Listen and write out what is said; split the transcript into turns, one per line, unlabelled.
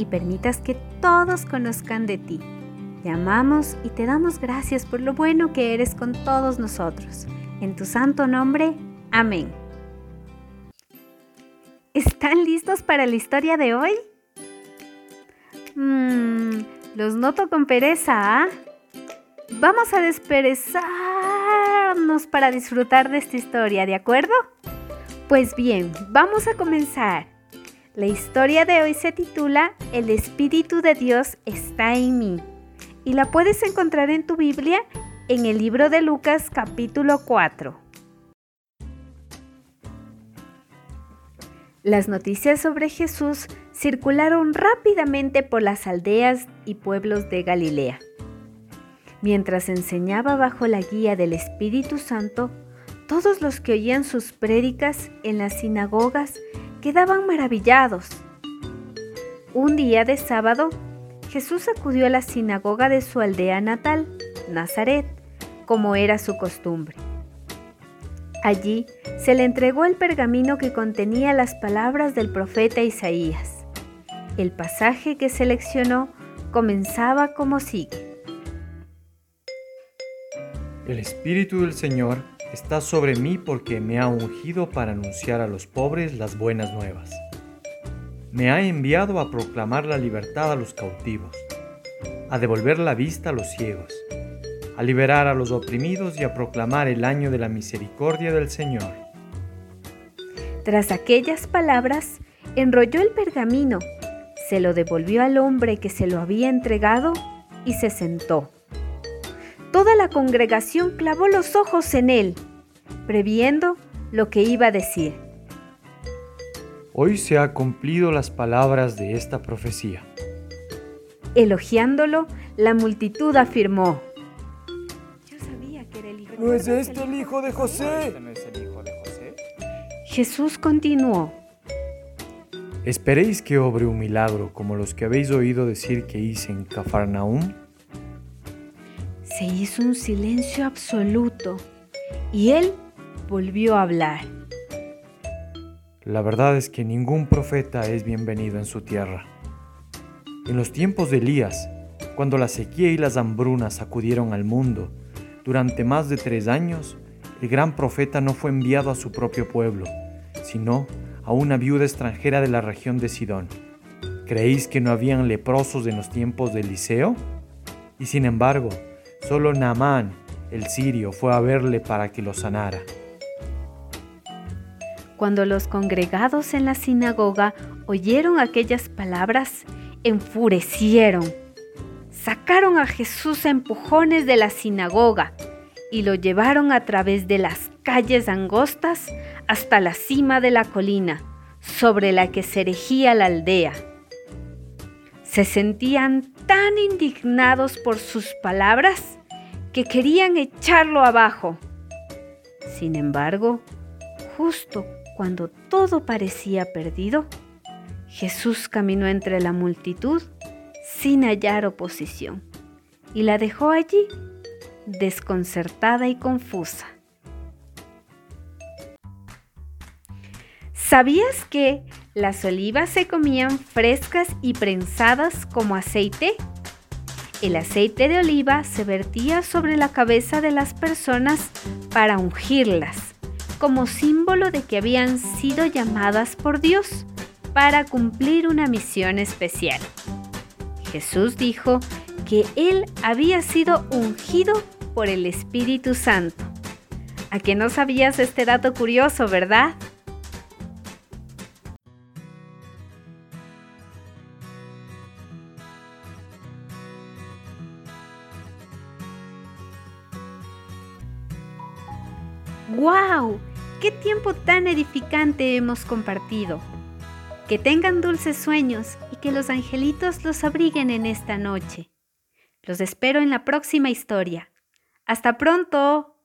y permitas que todos conozcan de ti. Te amamos y te damos gracias por lo bueno que eres con todos nosotros. En tu santo nombre, amén. ¿Están listos para la historia de hoy? Mmm, los noto con pereza, ¿ah? Vamos a desperezarnos para disfrutar de esta historia, ¿de acuerdo? Pues bien, vamos a comenzar. La historia de hoy se titula El Espíritu de Dios está en mí y la puedes encontrar en tu Biblia en el libro de Lucas capítulo 4. Las noticias sobre Jesús circularon rápidamente por las aldeas y pueblos de Galilea. Mientras enseñaba bajo la guía del Espíritu Santo, todos los que oían sus prédicas en las sinagogas quedaban maravillados. Un día de sábado, Jesús acudió a la sinagoga de su aldea natal, Nazaret, como era su costumbre. Allí se le entregó el pergamino que contenía las palabras del profeta Isaías. El pasaje que seleccionó comenzaba como sigue.
El Espíritu del Señor está sobre mí porque me ha ungido para anunciar a los pobres las buenas nuevas. Me ha enviado a proclamar la libertad a los cautivos, a devolver la vista a los ciegos, a liberar a los oprimidos y a proclamar el año de la misericordia del Señor.
Tras aquellas palabras, enrolló el pergamino, se lo devolvió al hombre que se lo había entregado y se sentó. Toda la congregación clavó los ojos en él, previendo lo que iba a decir.
Hoy se ha cumplido las palabras de esta profecía.
Elogiándolo, la multitud afirmó.
¿No es este el hijo de José?
Jesús continuó.
¿Esperéis que obre un milagro como los que habéis oído decir que hice en Cafarnaúm?
Se hizo un silencio absoluto y él volvió a hablar.
La verdad es que ningún profeta es bienvenido en su tierra. En los tiempos de Elías, cuando la sequía y las hambrunas sacudieron al mundo, durante más de tres años, el gran profeta no fue enviado a su propio pueblo, sino a una viuda extranjera de la región de Sidón. ¿Creéis que no habían leprosos en los tiempos de Eliseo? Y sin embargo, Solo Naamán, el sirio, fue a verle para que lo sanara.
Cuando los congregados en la sinagoga oyeron aquellas palabras, enfurecieron. Sacaron a Jesús a empujones de la sinagoga y lo llevaron a través de las calles angostas hasta la cima de la colina, sobre la que se erigía la aldea. Se sentían tan indignados por sus palabras que querían echarlo abajo. Sin embargo, justo cuando todo parecía perdido, Jesús caminó entre la multitud sin hallar oposición y la dejó allí desconcertada y confusa. ¿Sabías que las olivas se comían frescas y prensadas como aceite? El aceite de oliva se vertía sobre la cabeza de las personas para ungirlas, como símbolo de que habían sido llamadas por Dios para cumplir una misión especial. Jesús dijo que él había sido ungido por el Espíritu Santo. ¿A que no sabías este dato curioso, verdad? ¡Wow! ¡Qué tiempo tan edificante hemos compartido! Que tengan dulces sueños y que los angelitos los abriguen en esta noche. Los espero en la próxima historia. ¡Hasta pronto!